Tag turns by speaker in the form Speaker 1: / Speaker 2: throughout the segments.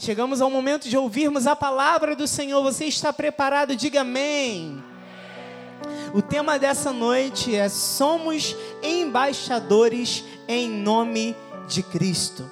Speaker 1: Chegamos ao momento de ouvirmos a palavra do Senhor. Você está preparado? Diga amém. O tema dessa noite é Somos embaixadores em nome de Cristo.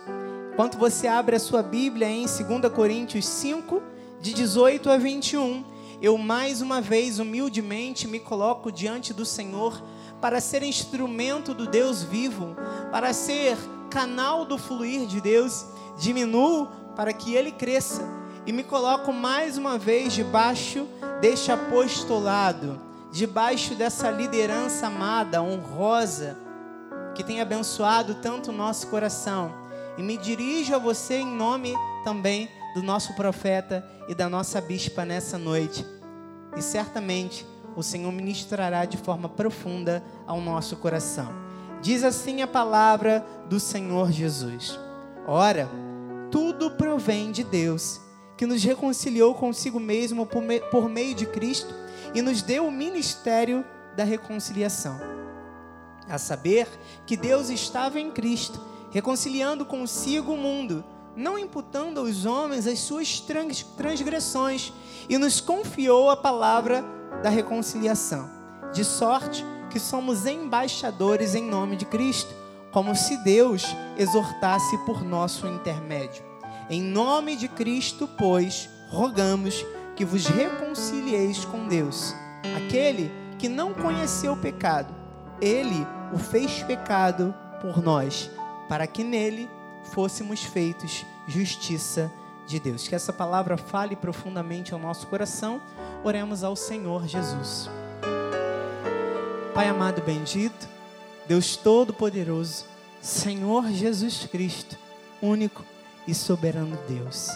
Speaker 1: Enquanto você abre a sua Bíblia em 2 Coríntios 5, de 18 a 21, eu mais uma vez humildemente me coloco diante do Senhor para ser instrumento do Deus vivo, para ser canal do fluir de Deus, diminuo para que ele cresça e me coloco mais uma vez debaixo deste apostolado, debaixo dessa liderança amada, honrosa, que tem abençoado tanto o nosso coração. E me dirijo a você em nome também do nosso profeta e da nossa bispa nessa noite. E certamente o Senhor ministrará de forma profunda ao nosso coração. Diz assim a palavra do Senhor Jesus: Ora, tudo provém de Deus, que nos reconciliou consigo mesmo por, me, por meio de Cristo e nos deu o ministério da reconciliação. A saber que Deus estava em Cristo, reconciliando consigo o mundo, não imputando aos homens as suas transgressões, e nos confiou a palavra da reconciliação, de sorte que somos embaixadores em nome de Cristo, como se Deus exortasse por nosso intermédio. Em nome de Cristo, pois, rogamos que vos reconcilieis com Deus. Aquele que não conheceu o pecado, ele o fez pecado por nós, para que nele fôssemos feitos justiça de Deus. Que essa palavra fale profundamente ao nosso coração. Oremos ao Senhor Jesus. Pai amado bendito, Deus Todo-Poderoso, Senhor Jesus Cristo, único e soberano Deus.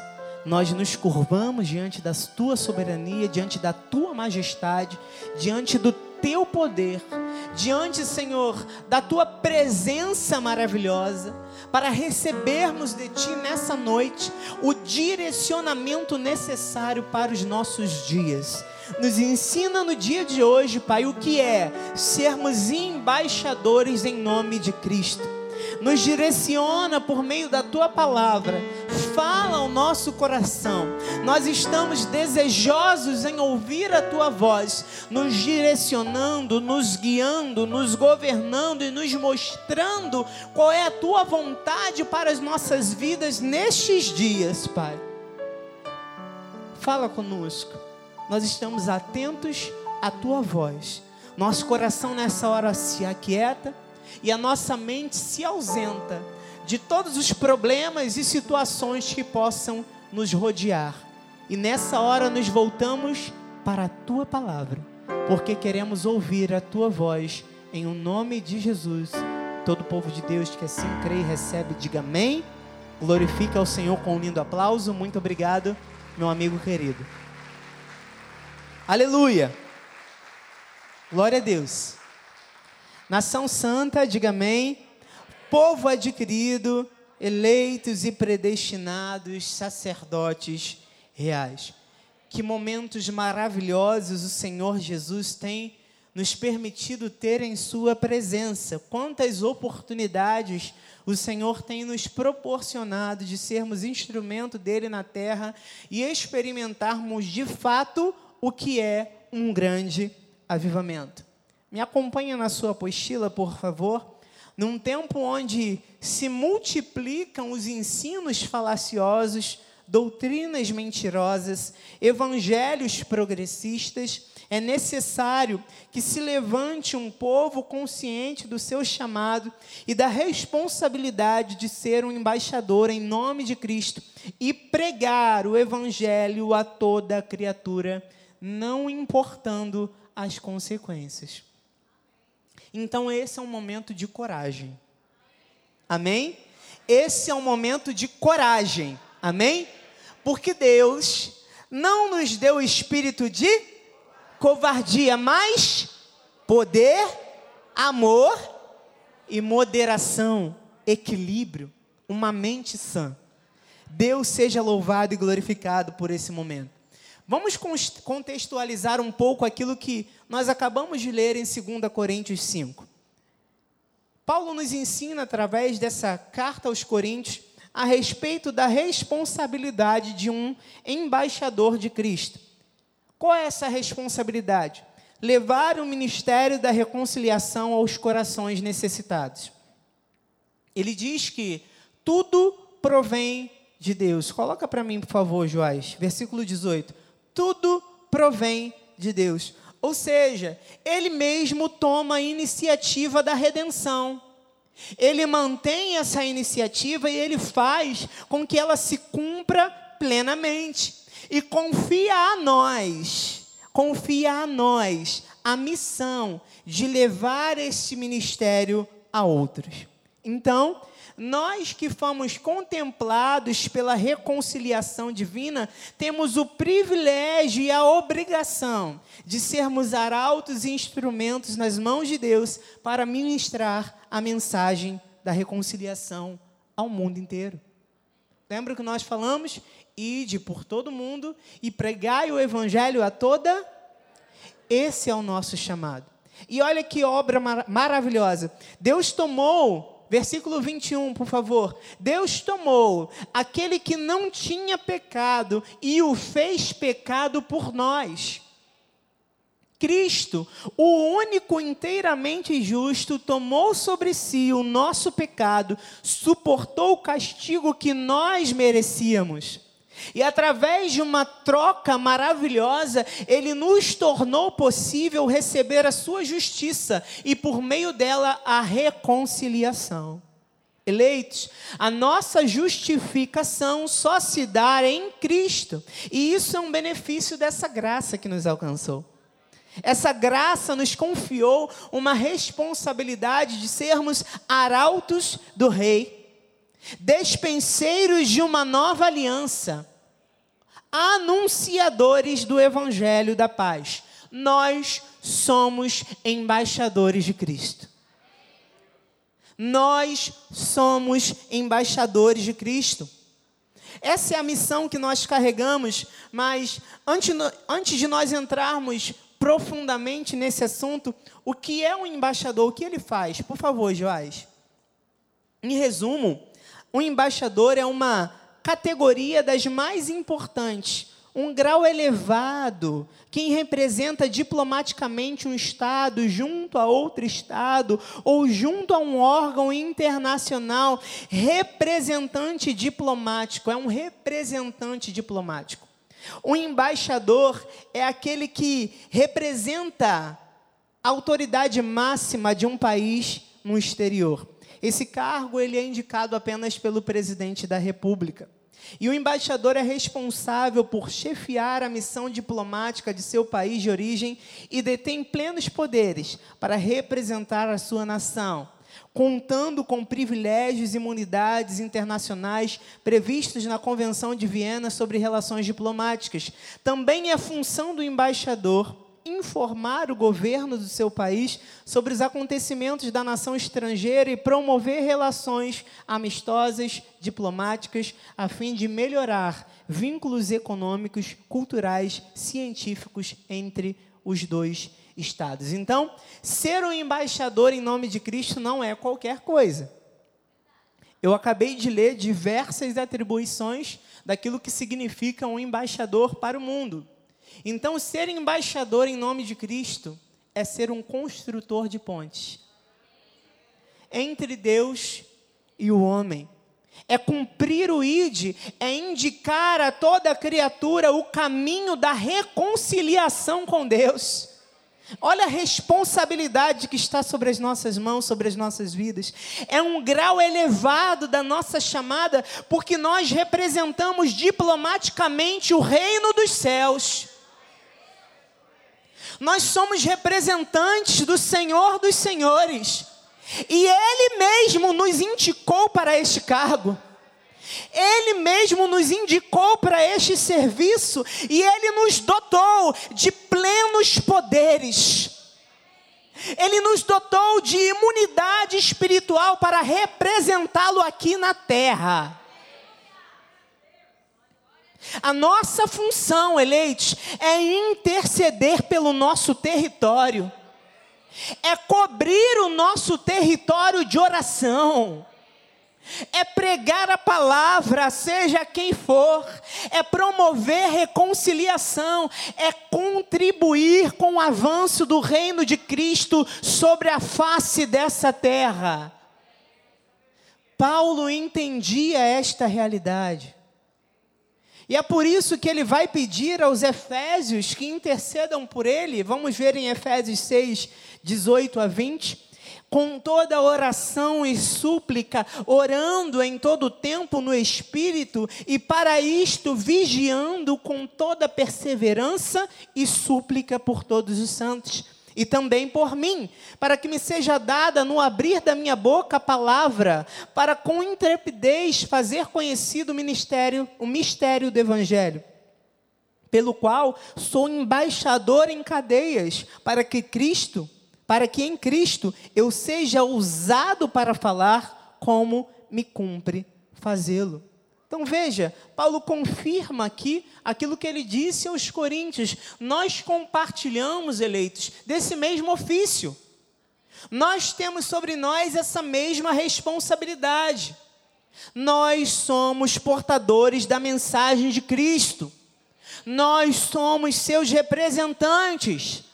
Speaker 1: Nós nos curvamos diante da tua soberania, diante da tua majestade, diante do teu poder, diante, Senhor, da tua presença maravilhosa, para recebermos de ti nessa noite o direcionamento necessário para os nossos dias. Nos ensina no dia de hoje, Pai, o que é sermos embaixadores em nome de Cristo. Nos direciona por meio da tua palavra, fala ao nosso coração. Nós estamos desejosos em ouvir a tua voz, nos direcionando, nos guiando, nos governando e nos mostrando qual é a tua vontade para as nossas vidas nestes dias, Pai. Fala conosco nós estamos atentos à tua voz. Nosso coração nessa hora se aquieta e a nossa mente se ausenta de todos os problemas e situações que possam nos rodear. E nessa hora nos voltamos para a tua palavra, porque queremos ouvir a tua voz em o um nome de Jesus. Todo o povo de Deus que assim crê e recebe, diga amém. Glorifica ao Senhor com um lindo aplauso. Muito obrigado, meu amigo querido. Aleluia. Glória a Deus. Nação santa, diga amém. Povo adquirido, eleitos e predestinados, sacerdotes reais. Que momentos maravilhosos o Senhor Jesus tem nos permitido ter em Sua presença. Quantas oportunidades o Senhor tem nos proporcionado de sermos instrumento dele na terra e experimentarmos de fato o que é um grande avivamento. Me acompanha na sua apostila, por favor. Num tempo onde se multiplicam os ensinos falaciosos, doutrinas mentirosas, evangelhos progressistas, é necessário que se levante um povo consciente do seu chamado e da responsabilidade de ser um embaixador em nome de Cristo e pregar o evangelho a toda criatura não importando as consequências. Então, esse é um momento de coragem. Amém? Esse é um momento de coragem. Amém? Porque Deus não nos deu espírito de covardia, mas poder, amor e moderação, equilíbrio, uma mente sã. Deus seja louvado e glorificado por esse momento. Vamos contextualizar um pouco aquilo que nós acabamos de ler em 2 Coríntios 5. Paulo nos ensina, através dessa carta aos Coríntios, a respeito da responsabilidade de um embaixador de Cristo. Qual é essa responsabilidade? Levar o ministério da reconciliação aos corações necessitados. Ele diz que tudo provém de Deus. Coloca para mim, por favor, Joás, versículo 18. Tudo provém de Deus. Ou seja, ele mesmo toma a iniciativa da redenção. Ele mantém essa iniciativa e ele faz com que ela se cumpra plenamente. E confia a nós, confia a nós a missão de levar esse ministério a outros. Então, nós que fomos contemplados pela reconciliação divina, temos o privilégio e a obrigação de sermos arautos e instrumentos nas mãos de Deus para ministrar a mensagem da reconciliação ao mundo inteiro. Lembra que nós falamos? Ide por todo mundo e pregai o evangelho a toda. Esse é o nosso chamado. E olha que obra mar maravilhosa. Deus tomou Versículo 21, por favor. Deus tomou aquele que não tinha pecado e o fez pecado por nós. Cristo, o único inteiramente justo, tomou sobre si o nosso pecado, suportou o castigo que nós merecíamos. E através de uma troca maravilhosa, ele nos tornou possível receber a sua justiça e por meio dela a reconciliação. Eleitos, a nossa justificação só se dá em Cristo, e isso é um benefício dessa graça que nos alcançou. Essa graça nos confiou uma responsabilidade de sermos arautos do Rei, despenseiros de uma nova aliança anunciadores do evangelho da paz. Nós somos embaixadores de Cristo. Nós somos embaixadores de Cristo. Essa é a missão que nós carregamos, mas antes, antes de nós entrarmos profundamente nesse assunto, o que é um embaixador? O que ele faz? Por favor, Joás. Em resumo, um embaixador é uma categoria das mais importantes, um grau elevado, quem representa diplomaticamente um Estado junto a outro Estado ou junto a um órgão internacional, representante diplomático, é um representante diplomático. O embaixador é aquele que representa a autoridade máxima de um país no exterior. Esse cargo ele é indicado apenas pelo presidente da República. E o embaixador é responsável por chefiar a missão diplomática de seu país de origem e detém plenos poderes para representar a sua nação, contando com privilégios e imunidades internacionais previstos na Convenção de Viena sobre Relações Diplomáticas. Também é função do embaixador informar o governo do seu país sobre os acontecimentos da nação estrangeira e promover relações amistosas, diplomáticas, a fim de melhorar vínculos econômicos, culturais, científicos entre os dois estados. Então, ser um embaixador em nome de Cristo não é qualquer coisa. Eu acabei de ler diversas atribuições daquilo que significa um embaixador para o mundo. Então, ser embaixador em nome de Cristo é ser um construtor de pontes entre Deus e o homem. É cumprir o ID, é indicar a toda criatura o caminho da reconciliação com Deus. Olha a responsabilidade que está sobre as nossas mãos, sobre as nossas vidas. É um grau elevado da nossa chamada, porque nós representamos diplomaticamente o reino dos céus. Nós somos representantes do Senhor dos Senhores. E Ele mesmo nos indicou para este cargo. Ele mesmo nos indicou para este serviço e Ele nos dotou de plenos poderes. Ele nos dotou de imunidade espiritual para representá-lo aqui na terra. A nossa função, eleitos, é interceder pelo nosso território, é cobrir o nosso território de oração, é pregar a palavra, seja quem for, é promover reconciliação, é contribuir com o avanço do reino de Cristo sobre a face dessa terra. Paulo entendia esta realidade. E é por isso que ele vai pedir aos Efésios que intercedam por ele. Vamos ver em Efésios 6, 18 a 20 com toda oração e súplica, orando em todo tempo no Espírito, e para isto vigiando com toda perseverança e súplica por todos os santos, e também por mim, para que me seja dada no abrir da minha boca a palavra, para com intrepidez fazer conhecido o ministério, o mistério do Evangelho pelo qual sou embaixador em cadeias, para que Cristo, para que em Cristo eu seja usado para falar como me cumpre fazê-lo. Então veja, Paulo confirma aqui aquilo que ele disse aos coríntios: nós compartilhamos, eleitos, desse mesmo ofício. Nós temos sobre nós essa mesma responsabilidade. Nós somos portadores da mensagem de Cristo. Nós somos seus representantes.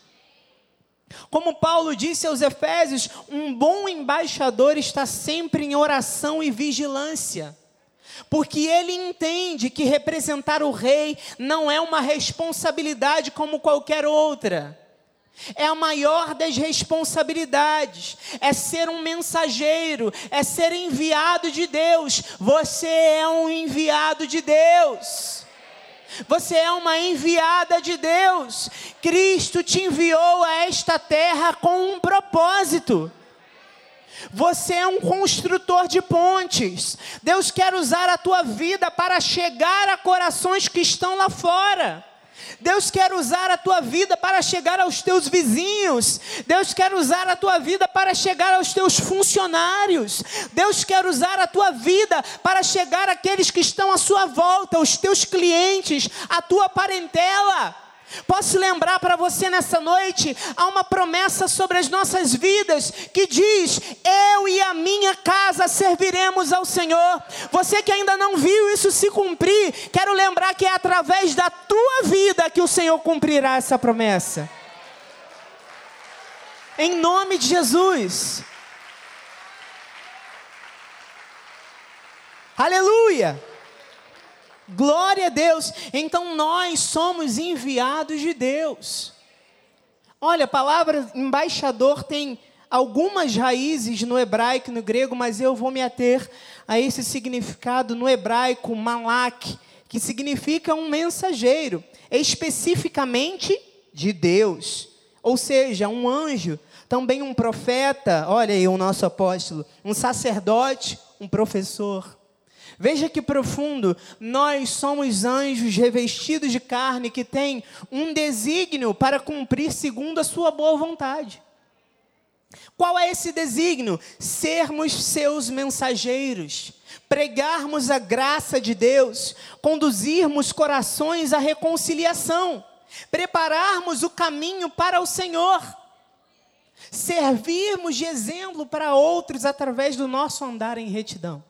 Speaker 1: Como Paulo disse aos Efésios, um bom embaixador está sempre em oração e vigilância. Porque ele entende que representar o rei não é uma responsabilidade como qualquer outra. É a maior das responsabilidades, é ser um mensageiro, é ser enviado de Deus. Você é um enviado de Deus. Você é uma enviada de Deus. Cristo te enviou a esta terra com um propósito. Você é um construtor de pontes. Deus quer usar a tua vida para chegar a corações que estão lá fora. Deus quer usar a tua vida para chegar aos teus vizinhos. Deus quer usar a tua vida para chegar aos teus funcionários. Deus quer usar a tua vida para chegar àqueles que estão à sua volta, os teus clientes, a tua parentela. Posso lembrar para você nessa noite, há uma promessa sobre as nossas vidas que diz: Eu e a minha casa serviremos ao Senhor. Você que ainda não viu isso se cumprir, quero lembrar que é através da tua vida que o Senhor cumprirá essa promessa. Em nome de Jesus. Aleluia. Glória a Deus. Então nós somos enviados de Deus. Olha, a palavra embaixador tem algumas raízes no hebraico e no grego, mas eu vou me ater a esse significado no hebraico, malak, que significa um mensageiro, especificamente de Deus. Ou seja, um anjo, também um profeta, olha aí o nosso apóstolo, um sacerdote, um professor. Veja que profundo, nós somos anjos revestidos de carne que têm um desígnio para cumprir segundo a sua boa vontade. Qual é esse desígnio? Sermos seus mensageiros, pregarmos a graça de Deus, conduzirmos corações à reconciliação, prepararmos o caminho para o Senhor, servirmos de exemplo para outros através do nosso andar em retidão.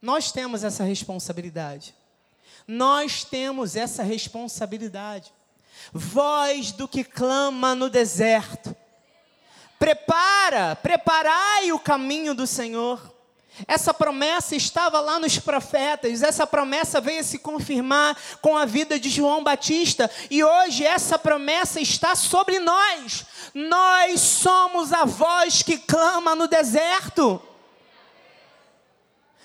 Speaker 1: Nós temos essa responsabilidade. Nós temos essa responsabilidade. Voz do que clama no deserto. Prepara, preparai o caminho do Senhor. Essa promessa estava lá nos profetas, essa promessa veio se confirmar com a vida de João Batista, e hoje essa promessa está sobre nós. Nós somos a voz que clama no deserto.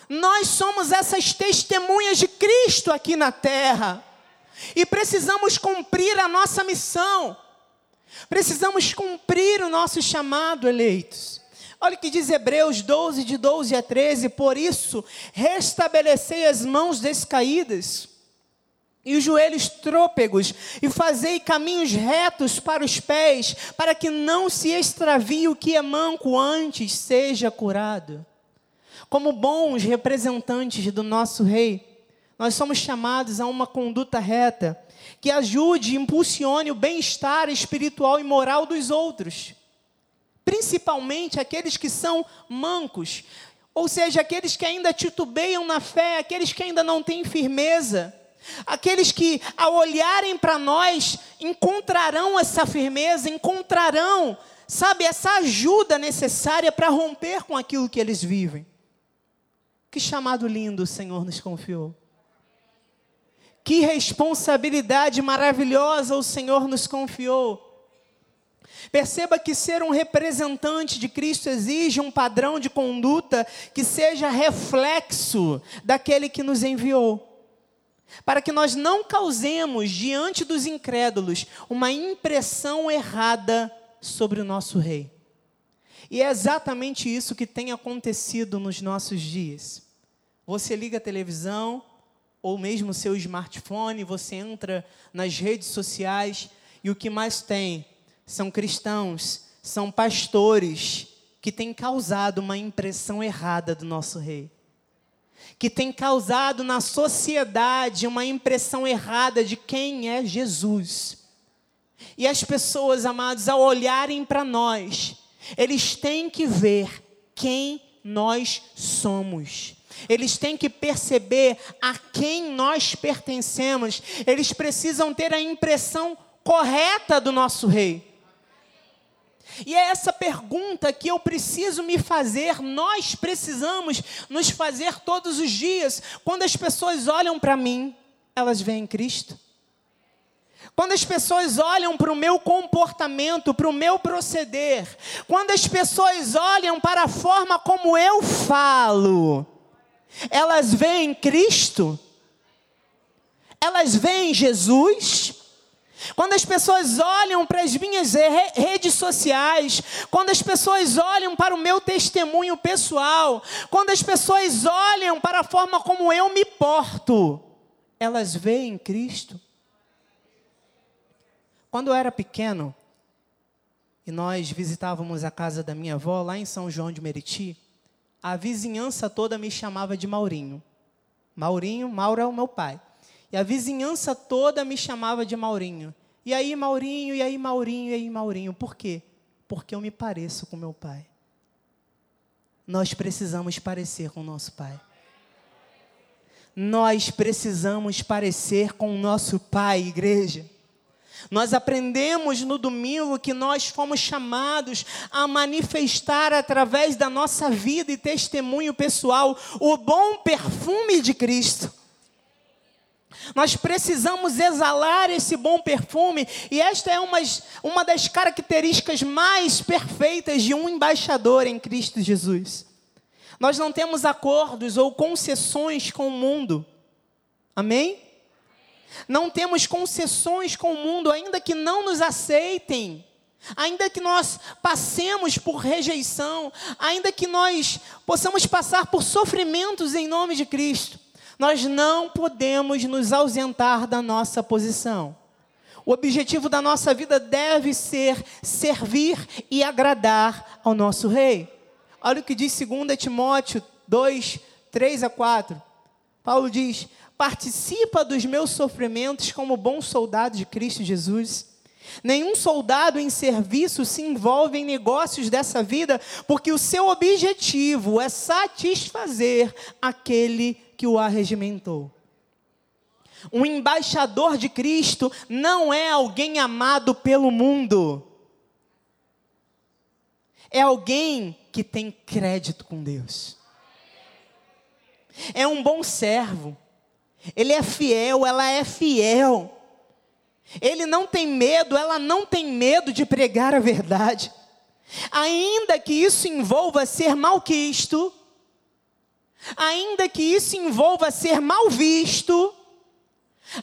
Speaker 1: Nós somos essas testemunhas de Cristo aqui na terra. E precisamos cumprir a nossa missão. Precisamos cumprir o nosso chamado, eleitos. Olha o que diz Hebreus 12, de 12 a 13. Por isso, restabelecei as mãos descaídas e os joelhos trôpegos, e fazei caminhos retos para os pés, para que não se extravie o que é manco antes seja curado. Como bons representantes do nosso Rei, nós somos chamados a uma conduta reta que ajude e impulsione o bem-estar espiritual e moral dos outros, principalmente aqueles que são mancos. Ou seja, aqueles que ainda titubeiam na fé, aqueles que ainda não têm firmeza, aqueles que, ao olharem para nós, encontrarão essa firmeza, encontrarão, sabe, essa ajuda necessária para romper com aquilo que eles vivem. Que chamado lindo o Senhor nos confiou. Que responsabilidade maravilhosa o Senhor nos confiou Perceba que ser um representante de Cristo exige um padrão de conduta que seja reflexo daquele que nos enviou. Para que nós não causemos diante dos incrédulos uma impressão errada sobre o nosso rei. E é exatamente isso que tem acontecido nos nossos dias. Você liga a televisão, ou mesmo o seu smartphone, você entra nas redes sociais, e o que mais tem são cristãos, são pastores que têm causado uma impressão errada do nosso rei. Que têm causado na sociedade uma impressão errada de quem é Jesus. E as pessoas, amados, ao olharem para nós, eles têm que ver quem nós somos. Eles têm que perceber a quem nós pertencemos. Eles precisam ter a impressão correta do nosso rei. E é essa pergunta que eu preciso me fazer, nós precisamos nos fazer todos os dias. Quando as pessoas olham para mim, elas veem Cristo. Quando as pessoas olham para o meu comportamento, para o meu proceder, quando as pessoas olham para a forma como eu falo, elas veem Cristo? Elas veem Jesus? Quando as pessoas olham para as minhas redes sociais, quando as pessoas olham para o meu testemunho pessoal, quando as pessoas olham para a forma como eu me porto, elas veem Cristo. Quando eu era pequeno, e nós visitávamos a casa da minha avó lá em São João de Meriti, a vizinhança toda me chamava de Maurinho. Maurinho, Mauro é o meu pai. E a vizinhança toda me chamava de Maurinho. E aí, Maurinho, e aí, Maurinho, e aí, Maurinho. Por quê? Porque eu me pareço com meu pai. Nós precisamos parecer com nosso pai. Nós precisamos parecer com o nosso pai, igreja. Nós aprendemos no domingo que nós fomos chamados a manifestar através da nossa vida e testemunho pessoal o bom perfume de Cristo. Nós precisamos exalar esse bom perfume, e esta é uma, uma das características mais perfeitas de um embaixador em Cristo Jesus. Nós não temos acordos ou concessões com o mundo, amém? Não temos concessões com o mundo, ainda que não nos aceitem, ainda que nós passemos por rejeição, ainda que nós possamos passar por sofrimentos em nome de Cristo. Nós não podemos nos ausentar da nossa posição. O objetivo da nossa vida deve ser servir e agradar ao nosso Rei. Olha o que diz 2 Timóteo 2, 3 a 4. Paulo diz: Participa dos meus sofrimentos como bom soldado de Cristo Jesus. Nenhum soldado em serviço se envolve em negócios dessa vida, porque o seu objetivo é satisfazer aquele que o arregimentou. Um embaixador de Cristo não é alguém amado pelo mundo. É alguém que tem crédito com Deus. É um bom servo. Ele é fiel, ela é fiel. Ele não tem medo, ela não tem medo de pregar a verdade. Ainda que isso envolva ser malquisto, ainda que isso envolva ser mal visto,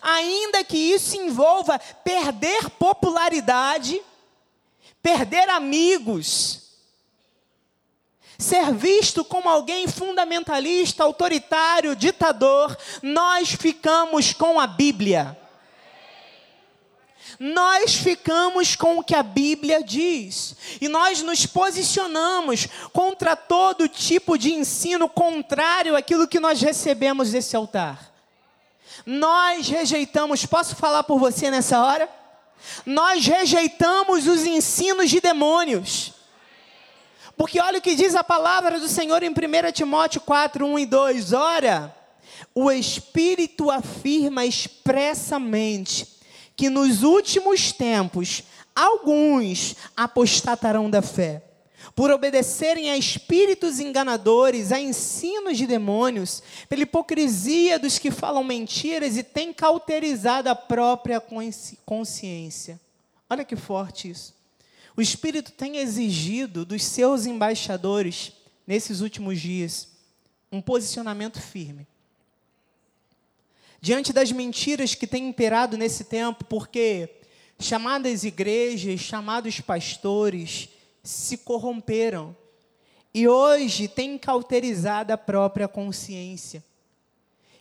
Speaker 1: ainda que isso envolva perder popularidade, perder amigos, ser visto como alguém fundamentalista, autoritário, ditador, nós ficamos com a Bíblia nós ficamos com o que a Bíblia diz. E nós nos posicionamos contra todo tipo de ensino contrário àquilo que nós recebemos desse altar. Nós rejeitamos, posso falar por você nessa hora? Nós rejeitamos os ensinos de demônios. Porque olha o que diz a palavra do Senhor em 1 Timóteo 4, 1 e 2. Ora, o Espírito afirma expressamente que nos últimos tempos alguns apostatarão da fé, por obedecerem a espíritos enganadores, a ensinos de demônios, pela hipocrisia dos que falam mentiras e têm cauterizado a própria consciência. Olha que forte isso. O Espírito tem exigido dos seus embaixadores, nesses últimos dias, um posicionamento firme. Diante das mentiras que têm imperado nesse tempo, porque chamadas igrejas, chamados pastores se corromperam e hoje têm cauterizado a própria consciência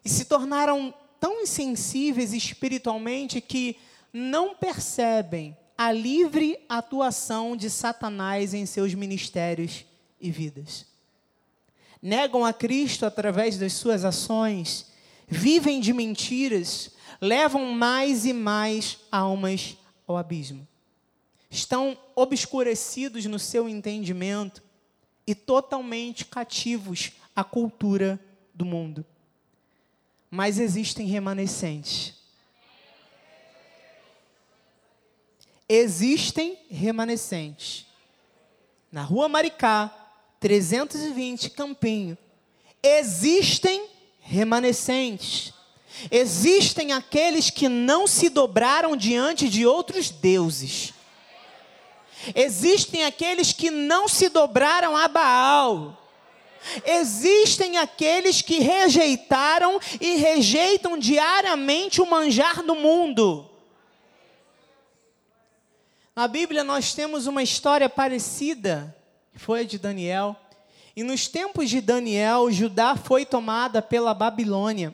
Speaker 1: e se tornaram tão insensíveis espiritualmente que não percebem a livre atuação de Satanás em seus ministérios e vidas. Negam a Cristo através das suas ações, vivem de mentiras, levam mais e mais almas ao abismo. Estão obscurecidos no seu entendimento e totalmente cativos à cultura do mundo. Mas existem remanescentes existem remanescentes. Na rua Maricá, 320, Campinho, existem remanescentes. Existem aqueles que não se dobraram diante de outros deuses. Existem aqueles que não se dobraram a Baal. Existem aqueles que rejeitaram e rejeitam diariamente o manjar do mundo. Na Bíblia nós temos uma história parecida, que foi a de Daniel. E nos tempos de Daniel, Judá foi tomada pela Babilônia.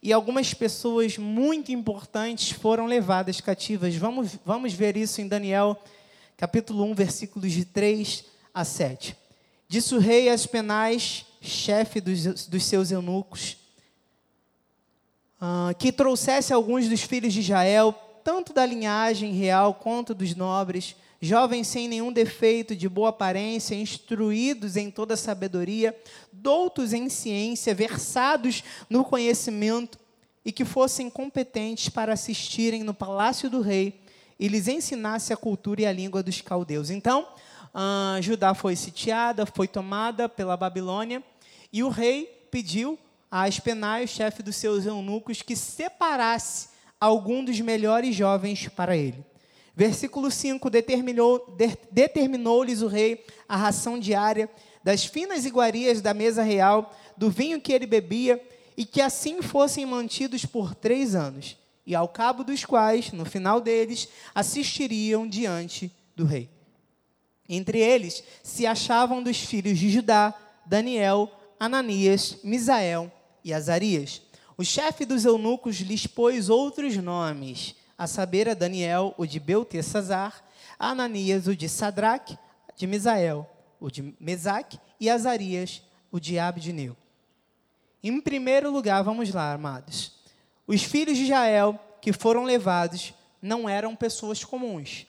Speaker 1: E algumas pessoas muito importantes foram levadas cativas. Vamos, vamos ver isso em Daniel, capítulo 1, versículos de 3 a 7. Disse o rei Aspenaz, chefe dos, dos seus eunucos, uh, que trouxesse alguns dos filhos de Israel tanto da linhagem real quanto dos nobres, jovens sem nenhum defeito, de boa aparência, instruídos em toda sabedoria, doutos em ciência, versados no conhecimento, e que fossem competentes para assistirem no palácio do rei e lhes ensinasse a cultura e a língua dos caldeus. Então, ah, Judá foi sitiada, foi tomada pela Babilônia, e o rei pediu a Aspenai, o chefe dos seus eunucos, que separasse algum dos melhores jovens para ele. Versículo 5: Determinou, de, Determinou-lhes o rei a ração diária das finas iguarias da mesa real, do vinho que ele bebia, e que assim fossem mantidos por três anos, e ao cabo dos quais, no final deles, assistiriam diante do rei. Entre eles se achavam dos filhos de Judá, Daniel, Ananias, Misael e Azarias. O chefe dos eunucos lhes pôs outros nomes, a saber, a Daniel, o de Beltesazar, a Ananias, o de Sadraque, de Misael, o de Mesaque, e Azarias, o de Abdineu. Em primeiro lugar, vamos lá, amados. Os filhos de Israel que foram levados não eram pessoas comuns.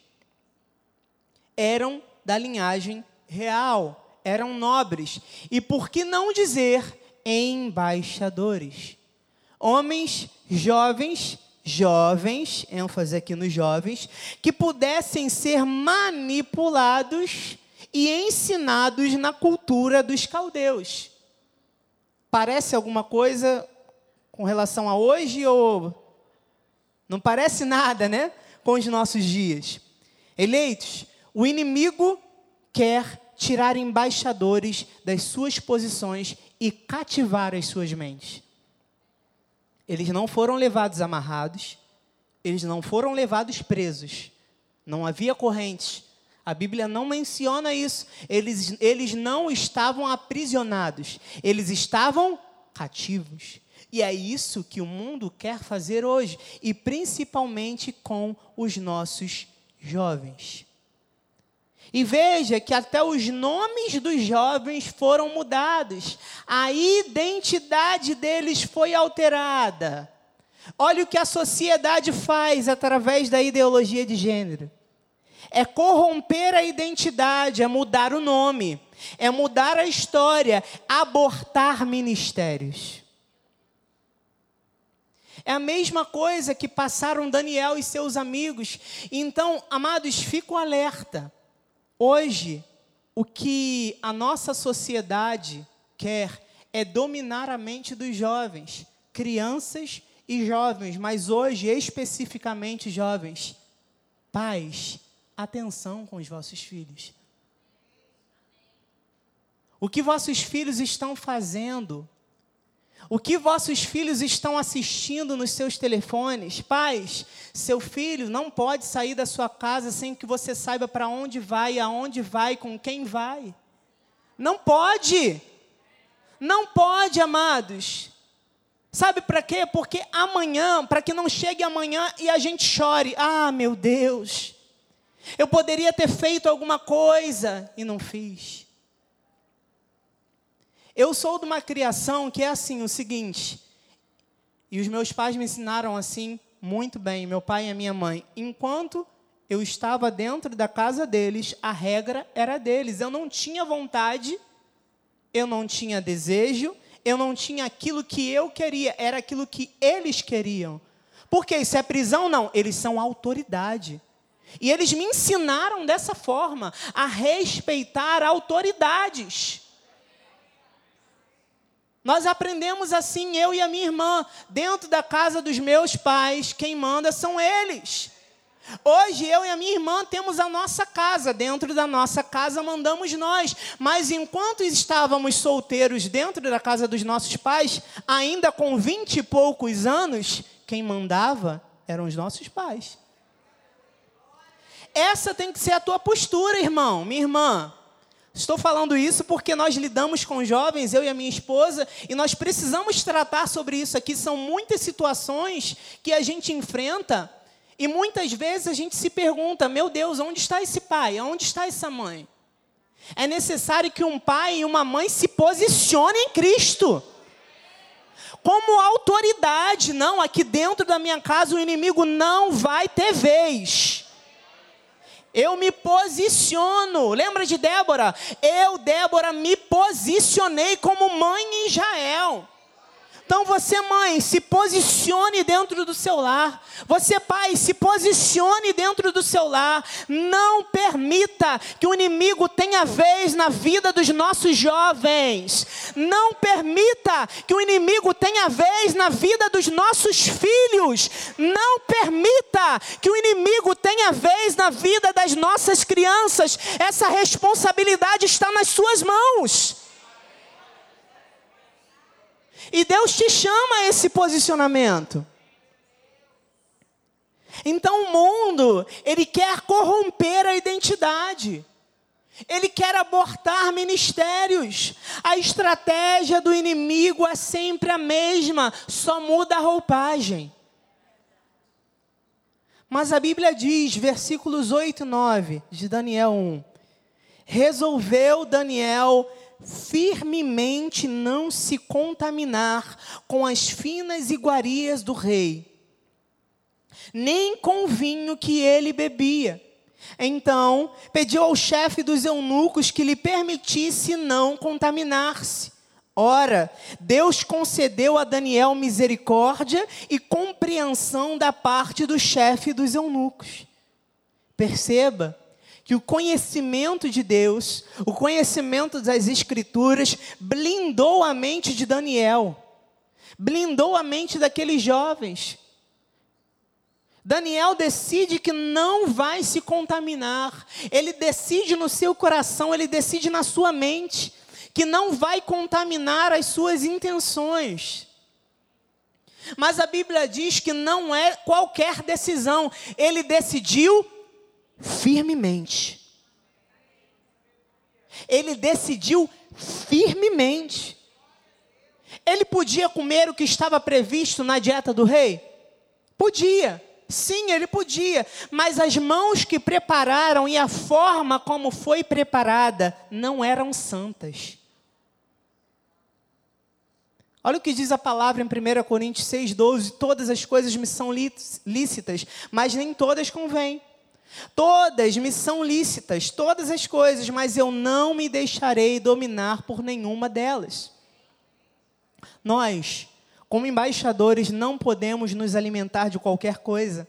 Speaker 1: Eram da linhagem real, eram nobres. E por que não dizer embaixadores? Homens jovens, jovens, ênfase aqui nos jovens, que pudessem ser manipulados e ensinados na cultura dos caldeus. Parece alguma coisa com relação a hoje ou não parece nada, né? Com os nossos dias. Eleitos, o inimigo quer tirar embaixadores das suas posições e cativar as suas mentes. Eles não foram levados amarrados, eles não foram levados presos. Não havia correntes. A Bíblia não menciona isso. Eles, eles não estavam aprisionados, eles estavam cativos. E é isso que o mundo quer fazer hoje, e principalmente com os nossos jovens. E veja que até os nomes dos jovens foram mudados, a identidade deles foi alterada. Olha o que a sociedade faz através da ideologia de gênero. é corromper a identidade, é mudar o nome, é mudar a história, abortar ministérios. É a mesma coisa que passaram Daniel e seus amigos. Então, amados, fico alerta. Hoje, o que a nossa sociedade quer é dominar a mente dos jovens, crianças e jovens, mas hoje especificamente jovens. Pais, atenção com os vossos filhos. O que vossos filhos estão fazendo? O que vossos filhos estão assistindo nos seus telefones? Pais, seu filho não pode sair da sua casa sem que você saiba para onde vai, aonde vai, com quem vai. Não pode. Não pode, amados. Sabe para quê? Porque amanhã, para que não chegue amanhã e a gente chore. Ah, meu Deus. Eu poderia ter feito alguma coisa e não fiz. Eu sou de uma criação que é assim, o seguinte, e os meus pais me ensinaram assim muito bem, meu pai e a minha mãe. Enquanto eu estava dentro da casa deles, a regra era deles. Eu não tinha vontade, eu não tinha desejo, eu não tinha aquilo que eu queria, era aquilo que eles queriam. Porque isso é prisão? Não, eles são autoridade. E eles me ensinaram dessa forma, a respeitar autoridades. Nós aprendemos assim, eu e a minha irmã, dentro da casa dos meus pais, quem manda são eles. Hoje eu e a minha irmã temos a nossa casa, dentro da nossa casa mandamos nós, mas enquanto estávamos solteiros dentro da casa dos nossos pais, ainda com vinte e poucos anos, quem mandava eram os nossos pais. Essa tem que ser a tua postura, irmão, minha irmã. Estou falando isso porque nós lidamos com jovens, eu e a minha esposa, e nós precisamos tratar sobre isso aqui. São muitas situações que a gente enfrenta e muitas vezes a gente se pergunta: meu Deus, onde está esse pai? Onde está essa mãe? É necessário que um pai e uma mãe se posicionem em Cristo. Como autoridade, não, aqui dentro da minha casa o inimigo não vai ter vez. Eu me posiciono. Lembra de Débora? Eu, Débora, me posicionei como mãe em Israel. Então você, mãe, se posicione dentro do seu lar. Você, pai, se posicione dentro do seu lar. Não permita que o inimigo tenha vez na vida dos nossos jovens. Não permita que o inimigo tenha vez na vida dos nossos filhos. Não permita que o inimigo tenha vez na vida das nossas crianças. Essa responsabilidade está nas suas mãos. E Deus te chama a esse posicionamento. Então o mundo, ele quer corromper a identidade. Ele quer abortar ministérios. A estratégia do inimigo é sempre a mesma, só muda a roupagem. Mas a Bíblia diz, versículos 8 e 9 de Daniel 1: Resolveu Daniel firmemente não se contaminar com as finas iguarias do rei, nem com o vinho que ele bebia. Então pediu ao chefe dos eunucos que lhe permitisse não contaminar-se. Ora, Deus concedeu a Daniel misericórdia e compreensão da parte do chefe dos eunucos. Perceba que o conhecimento de Deus, o conhecimento das Escrituras, blindou a mente de Daniel, blindou a mente daqueles jovens. Daniel decide que não vai se contaminar, ele decide no seu coração, ele decide na sua mente, que não vai contaminar as suas intenções. Mas a Bíblia diz que não é qualquer decisão, ele decidiu firmemente. Ele decidiu firmemente. Ele podia comer o que estava previsto na dieta do rei? Podia. Sim, ele podia, mas as mãos que prepararam e a forma como foi preparada não eram santas. Olha o que diz a palavra em 1 Coríntios 6,12: Todas as coisas me são lícitas, mas nem todas convêm. Todas me são lícitas, todas as coisas, mas eu não me deixarei dominar por nenhuma delas. Nós, como embaixadores, não podemos nos alimentar de qualquer coisa.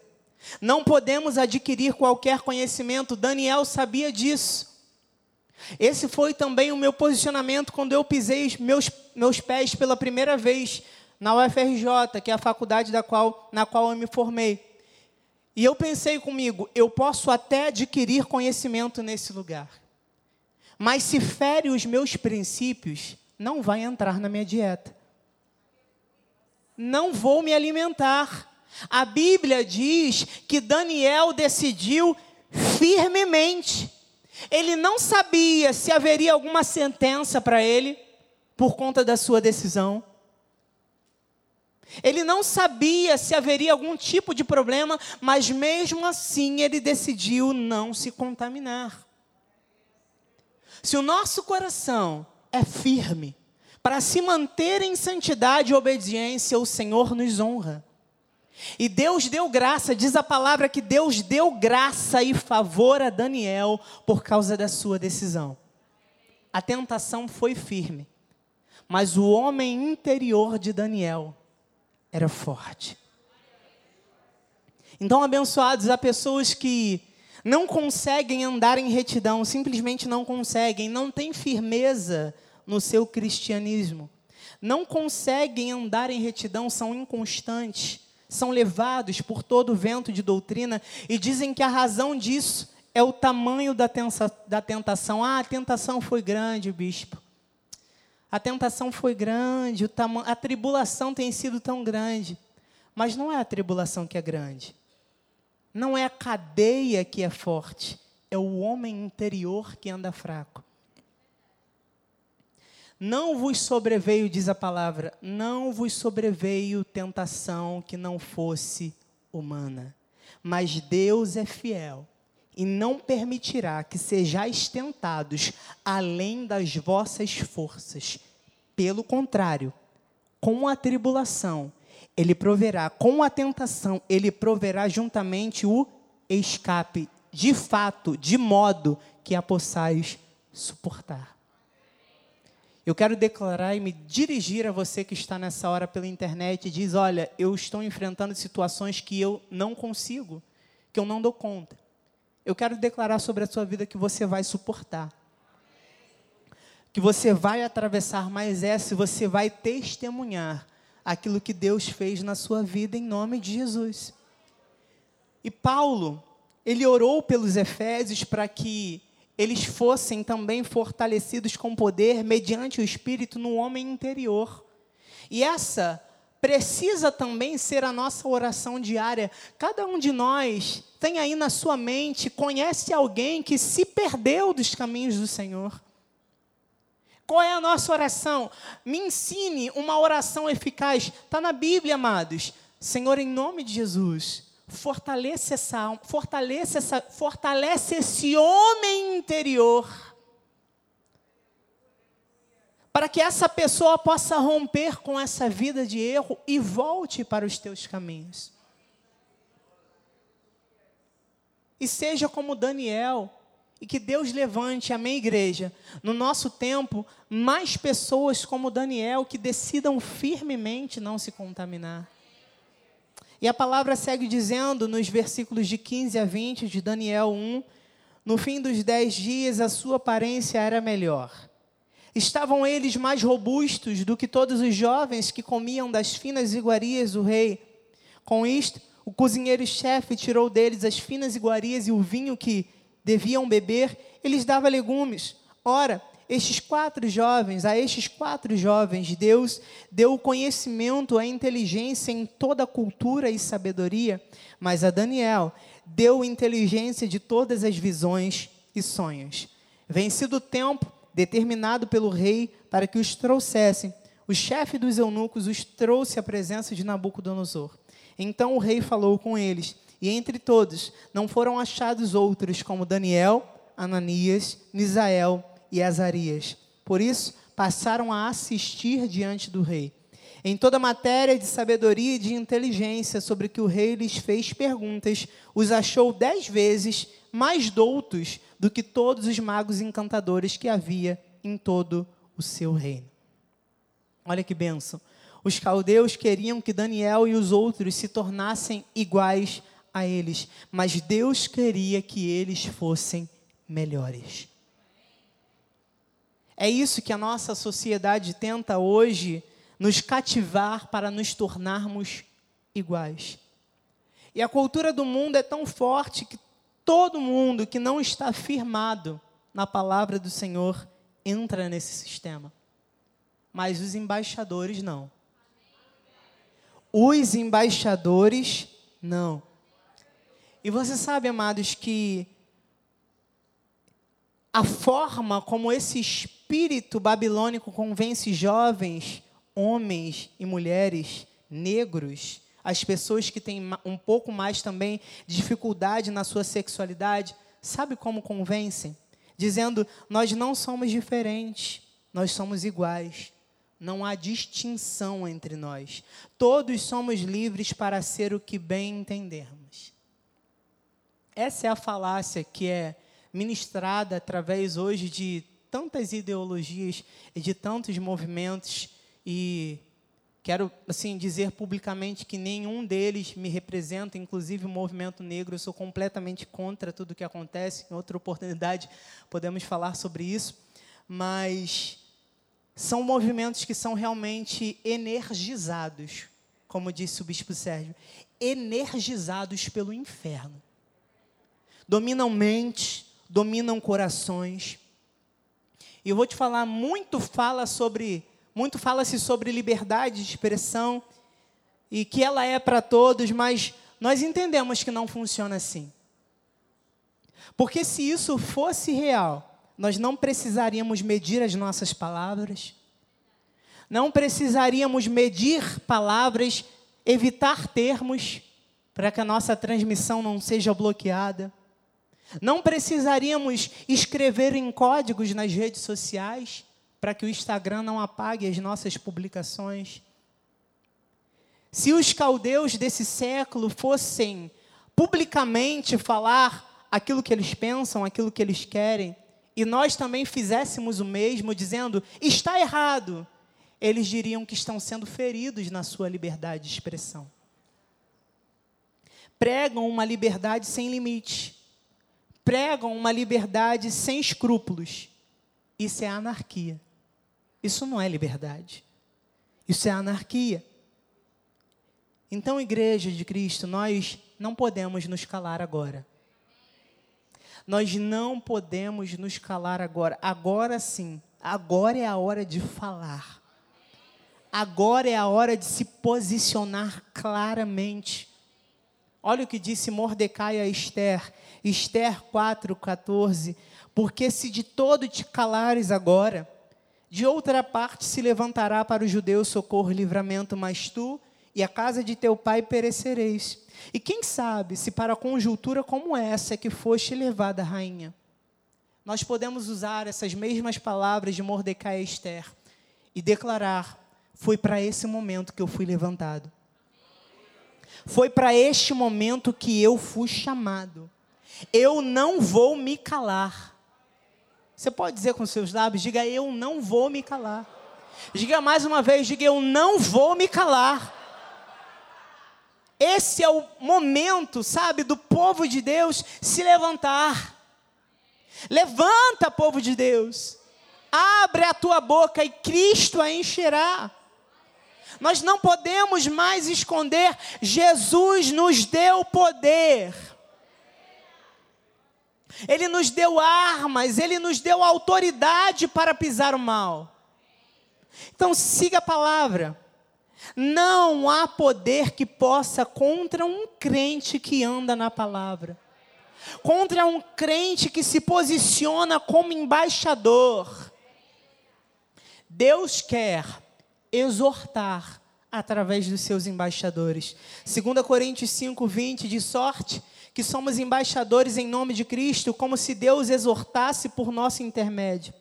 Speaker 1: Não podemos adquirir qualquer conhecimento. Daniel sabia disso. Esse foi também o meu posicionamento quando eu pisei meus, meus pés pela primeira vez na UFRJ, que é a faculdade da qual, na qual eu me formei. E eu pensei comigo, eu posso até adquirir conhecimento nesse lugar. Mas se fere os meus princípios, não vai entrar na minha dieta. Não vou me alimentar. A Bíblia diz que Daniel decidiu firmemente. Ele não sabia se haveria alguma sentença para ele por conta da sua decisão. Ele não sabia se haveria algum tipo de problema, mas mesmo assim ele decidiu não se contaminar. Se o nosso coração é firme para se manter em santidade e obediência, o Senhor nos honra. E Deus deu graça, diz a palavra que Deus deu graça e favor a Daniel por causa da sua decisão. A tentação foi firme, mas o homem interior de Daniel era forte. Então, abençoados, há pessoas que não conseguem andar em retidão, simplesmente não conseguem, não têm firmeza no seu cristianismo, não conseguem andar em retidão, são inconstantes, são levados por todo vento de doutrina e dizem que a razão disso é o tamanho da, da tentação. Ah, a tentação foi grande, bispo. A tentação foi grande, a tribulação tem sido tão grande. Mas não é a tribulação que é grande. Não é a cadeia que é forte. É o homem interior que anda fraco. Não vos sobreveio, diz a palavra, não vos sobreveio tentação que não fosse humana. Mas Deus é fiel e não permitirá que sejais tentados além das vossas forças. Pelo contrário, com a tribulação, ele proverá, com a tentação, ele proverá juntamente o escape, de fato, de modo que a possais suportar. Eu quero declarar e me dirigir a você que está nessa hora pela internet e diz: Olha, eu estou enfrentando situações que eu não consigo, que eu não dou conta. Eu quero declarar sobre a sua vida que você vai suportar. Que você vai atravessar mais essa e você vai testemunhar aquilo que Deus fez na sua vida em nome de Jesus. E Paulo, ele orou pelos Efésios para que eles fossem também fortalecidos com poder mediante o Espírito no homem interior. E essa precisa também ser a nossa oração diária. Cada um de nós tem aí na sua mente, conhece alguém que se perdeu dos caminhos do Senhor. Qual é a nossa oração? Me ensine uma oração eficaz. Está na Bíblia, amados. Senhor, em nome de Jesus, fortalece essa alma, fortalece, essa, fortalece esse homem interior para que essa pessoa possa romper com essa vida de erro e volte para os teus caminhos. E seja como Daniel, e que Deus levante, amém, igreja, no nosso tempo, mais pessoas como Daniel que decidam firmemente não se contaminar. E a palavra segue dizendo nos versículos de 15 a 20 de Daniel 1: No fim dos dez dias a sua aparência era melhor Estavam eles mais robustos do que todos os jovens que comiam das finas iguarias do rei. Com isto, o cozinheiro-chefe tirou deles as finas iguarias e o vinho que deviam beber, eles dava legumes. Ora, estes quatro jovens, a estes quatro jovens, Deus deu o conhecimento, a inteligência em toda a cultura e sabedoria, mas a Daniel deu inteligência de todas as visões e sonhos. Vencido o tempo, determinado pelo rei para que os trouxessem. O chefe dos eunucos os trouxe à presença de Nabucodonosor. Então o rei falou com eles, e entre todos não foram achados outros como Daniel, Ananias, Misael e Azarias. Por isso passaram a assistir diante do rei. Em toda matéria de sabedoria e de inteligência sobre que o rei lhes fez perguntas, os achou dez vezes mais doutos do que todos os magos encantadores que havia em todo o seu reino. Olha que benção. Os caldeus queriam que Daniel e os outros se tornassem iguais a eles, mas Deus queria que eles fossem melhores. É isso que a nossa sociedade tenta hoje nos cativar para nos tornarmos iguais. E a cultura do mundo é tão forte que todo mundo que não está firmado na palavra do Senhor entra nesse sistema. Mas os embaixadores não. Os embaixadores não. E você sabe, amados, que a forma como esse espírito babilônico convence jovens, homens e mulheres negros, as pessoas que têm um pouco mais também de dificuldade na sua sexualidade, sabe como convencem? Dizendo: nós não somos diferentes, nós somos iguais. Não há distinção entre nós. Todos somos livres para ser o que bem entendermos. Essa é a falácia que é ministrada através hoje de tantas ideologias e de tantos movimentos e quero assim dizer publicamente que nenhum deles me representa, inclusive o movimento negro, eu sou completamente contra tudo o que acontece. Em outra oportunidade podemos falar sobre isso, mas são movimentos que são realmente energizados, como disse o bispo Sérgio, energizados pelo inferno. Dominam mentes, dominam corações. E eu vou te falar, muito fala sobre, muito fala-se sobre liberdade de expressão e que ela é para todos, mas nós entendemos que não funciona assim. Porque se isso fosse real, nós não precisaríamos medir as nossas palavras, não precisaríamos medir palavras, evitar termos, para que a nossa transmissão não seja bloqueada. Não precisaríamos escrever em códigos nas redes sociais para que o Instagram não apague as nossas publicações. Se os caldeus desse século fossem publicamente falar aquilo que eles pensam, aquilo que eles querem, e nós também fizéssemos o mesmo, dizendo está errado, eles diriam que estão sendo feridos na sua liberdade de expressão. Pregam uma liberdade sem limite pregam uma liberdade sem escrúpulos. Isso é anarquia. Isso não é liberdade. Isso é anarquia. Então, igreja de Cristo, nós não podemos nos calar agora. Nós não podemos nos calar agora. Agora sim, agora é a hora de falar. Agora é a hora de se posicionar claramente. Olha o que disse Mordecai a Esther, Esther 4,14. Porque se de todo te calares agora, de outra parte se levantará para os judeus socorro e livramento, mas tu e a casa de teu pai perecereis. E quem sabe se para conjuntura como essa é que foste levada, rainha, nós podemos usar essas mesmas palavras de Mordecai e Esther e declarar: foi para esse momento que eu fui levantado. Foi para este momento que eu fui chamado. Eu não vou me calar. Você pode dizer com seus lábios, diga eu não vou me calar. Diga mais uma vez, diga eu não vou me calar. Esse é o momento, sabe, do povo de Deus se levantar. Levanta, povo de Deus. Abre a tua boca e Cristo a encherá. Nós não podemos mais esconder. Jesus nos deu poder. Ele nos deu armas, ele nos deu autoridade para pisar o mal. Então siga a palavra. Não há poder que possa contra um crente que anda na palavra. Contra um crente que se posiciona como embaixador. Deus quer exortar através dos seus embaixadores. 2 Coríntios 5, 20, de sorte que somos embaixadores em nome de Cristo, como se Deus exortasse por nosso intermédio.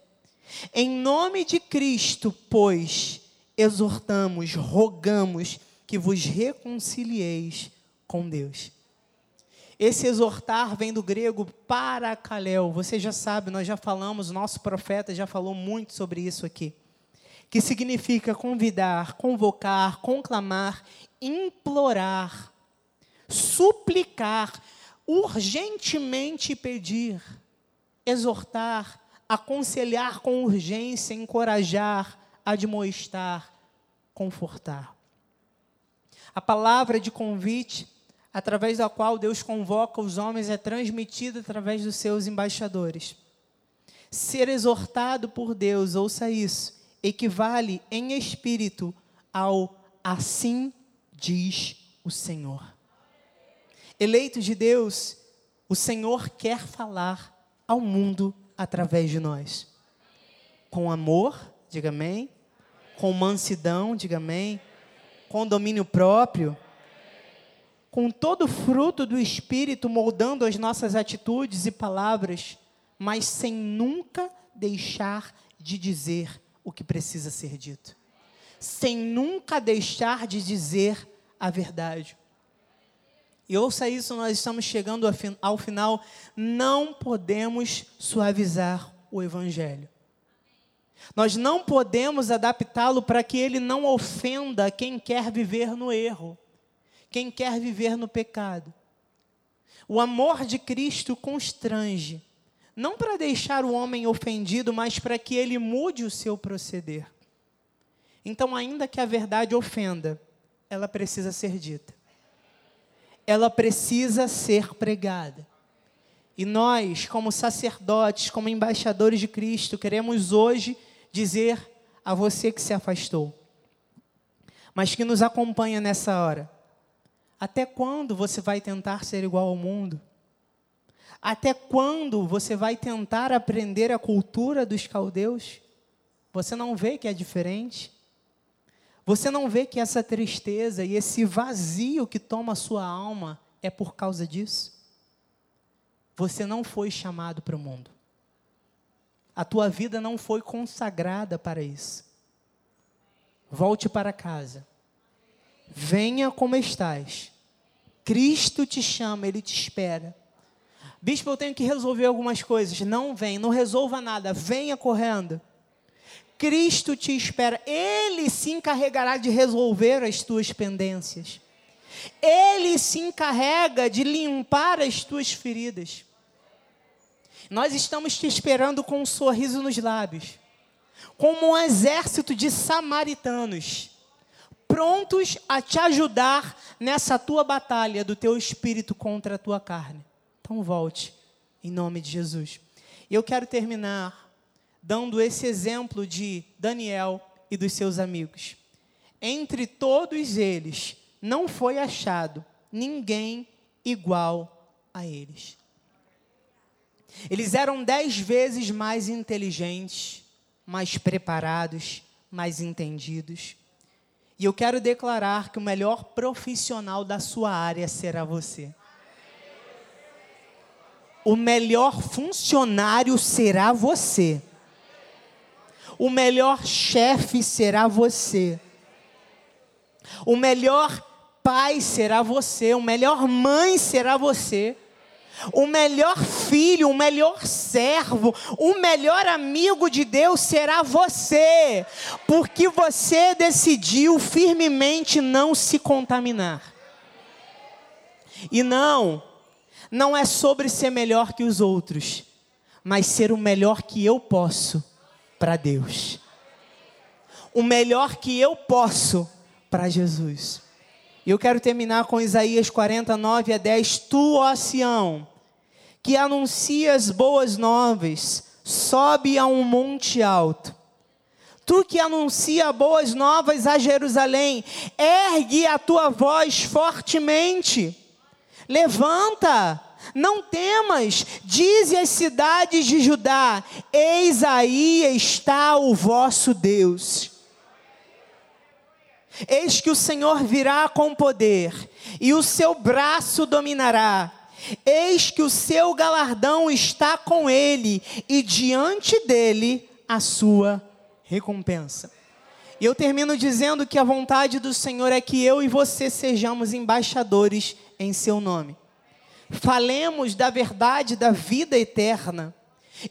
Speaker 1: Em nome de Cristo, pois, exortamos, rogamos que vos reconcilieis com Deus. Esse exortar vem do grego parakalel. Você já sabe, nós já falamos, nosso profeta já falou muito sobre isso aqui. Que significa convidar, convocar, conclamar, implorar, suplicar, urgentemente pedir, exortar, aconselhar com urgência, encorajar, admoestar, confortar. A palavra de convite, através da qual Deus convoca os homens, é transmitida através dos seus embaixadores. Ser exortado por Deus, ouça isso, equivale em espírito ao assim diz o Senhor. Eleitos de Deus, o Senhor quer falar ao mundo através de nós. Com amor, diga amém. Com mansidão, diga amém com domínio próprio, com todo o fruto do Espírito moldando as nossas atitudes e palavras, mas sem nunca deixar de dizer o que precisa ser dito, sem nunca deixar de dizer a verdade. E ouça isso, nós estamos chegando ao final, não podemos suavizar o Evangelho. Nós não podemos adaptá-lo para que ele não ofenda quem quer viver no erro, quem quer viver no pecado. O amor de Cristo constrange, não para deixar o homem ofendido, mas para que ele mude o seu proceder. Então, ainda que a verdade ofenda, ela precisa ser dita. Ela precisa ser pregada. E nós, como sacerdotes, como embaixadores de Cristo, queremos hoje dizer a você que se afastou, mas que nos acompanha nessa hora: até quando você vai tentar ser igual ao mundo? Até quando você vai tentar aprender a cultura dos caldeus? Você não vê que é diferente? Você não vê que essa tristeza e esse vazio que toma a sua alma é por causa disso? Você não foi chamado para o mundo. A tua vida não foi consagrada para isso. Volte para casa. Venha como estás. Cristo te chama, Ele te espera. Bispo, eu tenho que resolver algumas coisas. Não vem, não resolva nada. Venha correndo. Cristo te espera. Ele se encarregará de resolver as tuas pendências. Ele se encarrega de limpar as tuas feridas. Nós estamos te esperando com um sorriso nos lábios, como um exército de samaritanos, prontos a te ajudar nessa tua batalha do teu espírito contra a tua carne. Então volte, em nome de Jesus. Eu quero terminar dando esse exemplo de Daniel e dos seus amigos. Entre todos eles, não foi achado ninguém igual a eles. Eles eram dez vezes mais inteligentes, mais preparados, mais entendidos. E eu quero declarar que o melhor profissional da sua área será você. O melhor funcionário será você. O melhor chefe será você. O melhor pai será você. O melhor mãe será você o melhor filho, o melhor servo, o melhor amigo de Deus será você, porque você decidiu firmemente não se contaminar. E não, não é sobre ser melhor que os outros, mas ser o melhor que eu posso para Deus. O melhor que eu posso para Jesus. E eu quero terminar com Isaías 49 a 10. Tu, ó Sião, que anuncias boas novas, sobe a um monte alto. Tu que anuncia boas novas a Jerusalém, ergue a tua voz fortemente. Levanta, não temas, dize às cidades de Judá: Eis aí está o vosso Deus. Eis que o Senhor virá com poder, e o seu braço dominará Eis que o seu galardão está com ele, e diante dele a sua recompensa. E eu termino dizendo que a vontade do Senhor é que eu e você sejamos embaixadores em seu nome. Falemos da verdade da vida eterna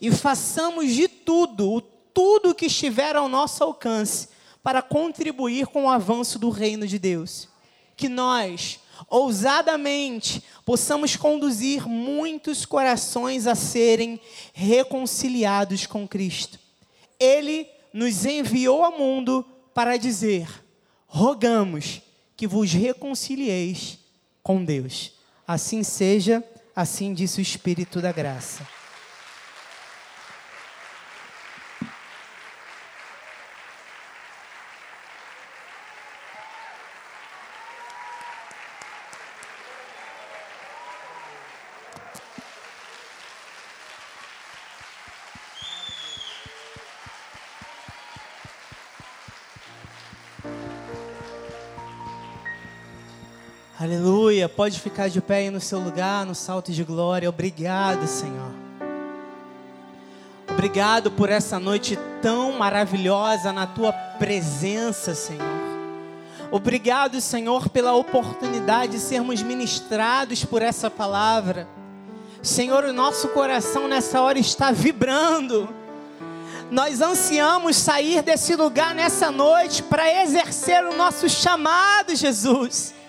Speaker 1: e façamos de tudo, tudo que estiver ao nosso alcance, para contribuir com o avanço do reino de Deus. Que nós, ousadamente, possamos conduzir muitos corações a serem reconciliados com Cristo. Ele nos enviou ao mundo para dizer: rogamos que vos reconcilieis com Deus. Assim seja, assim disse o Espírito da graça. Pode ficar de pé aí no seu lugar, no salto de glória. Obrigado, Senhor. Obrigado por essa noite tão maravilhosa na tua presença, Senhor. Obrigado, Senhor, pela oportunidade de sermos ministrados por essa palavra. Senhor, o nosso coração nessa hora está vibrando. Nós ansiamos sair desse lugar nessa noite para exercer o nosso chamado, Jesus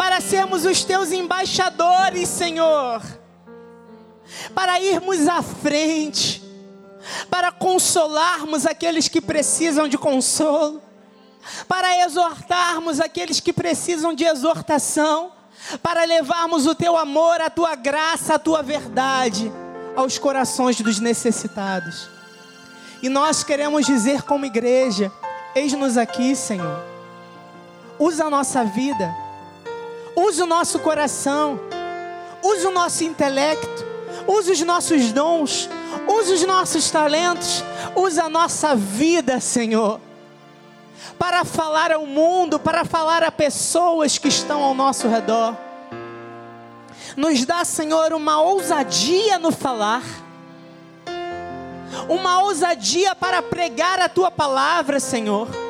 Speaker 1: para sermos os teus embaixadores, Senhor, para irmos à frente, para consolarmos aqueles que precisam de consolo, para exortarmos aqueles que precisam de exortação, para levarmos o teu amor, a tua graça, a tua verdade aos corações dos necessitados. E nós queremos dizer como igreja: eis-nos aqui, Senhor. Usa a nossa vida Use o nosso coração, use o nosso intelecto, use os nossos dons, use os nossos talentos, use a nossa vida, Senhor, para falar ao mundo, para falar a pessoas que estão ao nosso redor. Nos dá, Senhor, uma ousadia no falar, uma ousadia para pregar a tua palavra, Senhor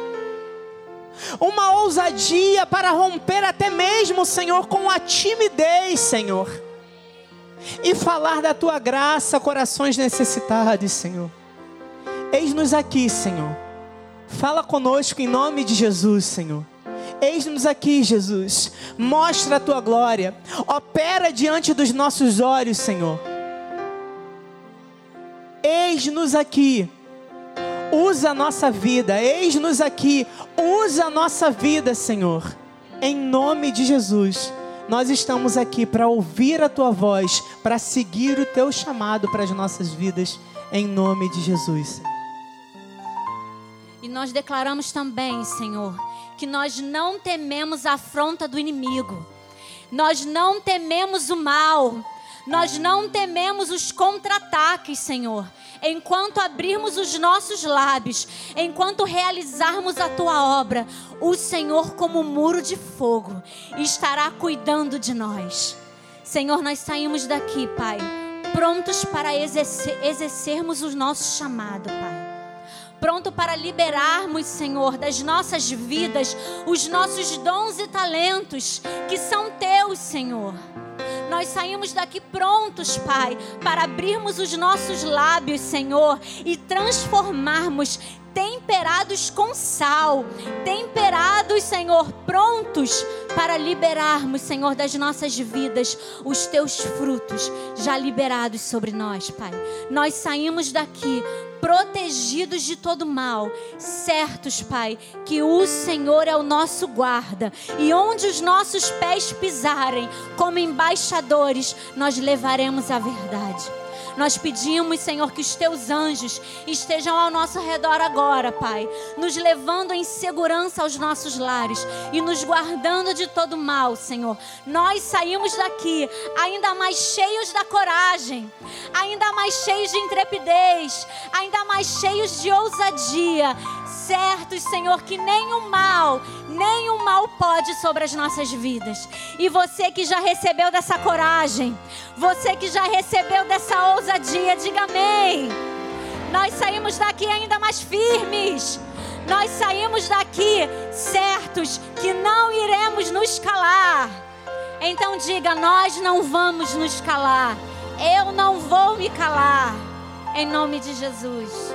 Speaker 1: uma ousadia para romper até mesmo, Senhor, com a timidez, Senhor, e falar da tua graça corações necessitados, Senhor. Eis-nos aqui, Senhor. Fala conosco em nome de Jesus, Senhor. Eis-nos aqui, Jesus. Mostra a tua glória. Opera diante dos nossos olhos, Senhor. Eis-nos aqui usa a nossa vida, eis-nos aqui, usa a nossa vida, Senhor, em nome de Jesus. Nós estamos aqui para ouvir a tua voz, para seguir o teu chamado para as nossas vidas, em nome de Jesus.
Speaker 2: E nós declaramos também, Senhor, que nós não tememos a afronta do inimigo, nós não tememos o mal, nós não tememos os contra-ataques, Senhor enquanto abrirmos os nossos lábios, enquanto realizarmos a tua obra, o Senhor, como muro de fogo, estará cuidando de nós. Senhor, nós saímos daqui, Pai, prontos para exercer, exercermos o nosso chamado, Pai pronto para liberarmos, Senhor, das nossas vidas os nossos dons e talentos que são teus, Senhor. Nós saímos daqui prontos, Pai, para abrirmos os nossos lábios, Senhor, e transformarmos temperados com sal, temperados, Senhor, prontos para liberarmos, Senhor, das nossas vidas os teus frutos já liberados sobre nós, Pai. Nós saímos daqui protegidos de todo mal, certos, Pai, que o Senhor é o nosso guarda e onde os nossos pés pisarem, como embaixadores, nós levaremos a verdade. Nós pedimos, Senhor, que os teus anjos estejam ao nosso redor agora, Pai, nos levando em segurança aos nossos lares e nos guardando de todo mal, Senhor. Nós saímos daqui ainda mais cheios da coragem, ainda mais cheios de intrepidez, ainda mais cheios de ousadia, certos, Senhor, que nenhum mal, nenhum mal pode sobre as nossas vidas. E você que já recebeu dessa coragem, você que já recebeu dessa ousadia, diga amém. Nós saímos daqui ainda mais firmes. Nós saímos daqui certos que não iremos nos calar. Então diga: nós não vamos nos calar. Eu não vou me calar. Em nome de Jesus.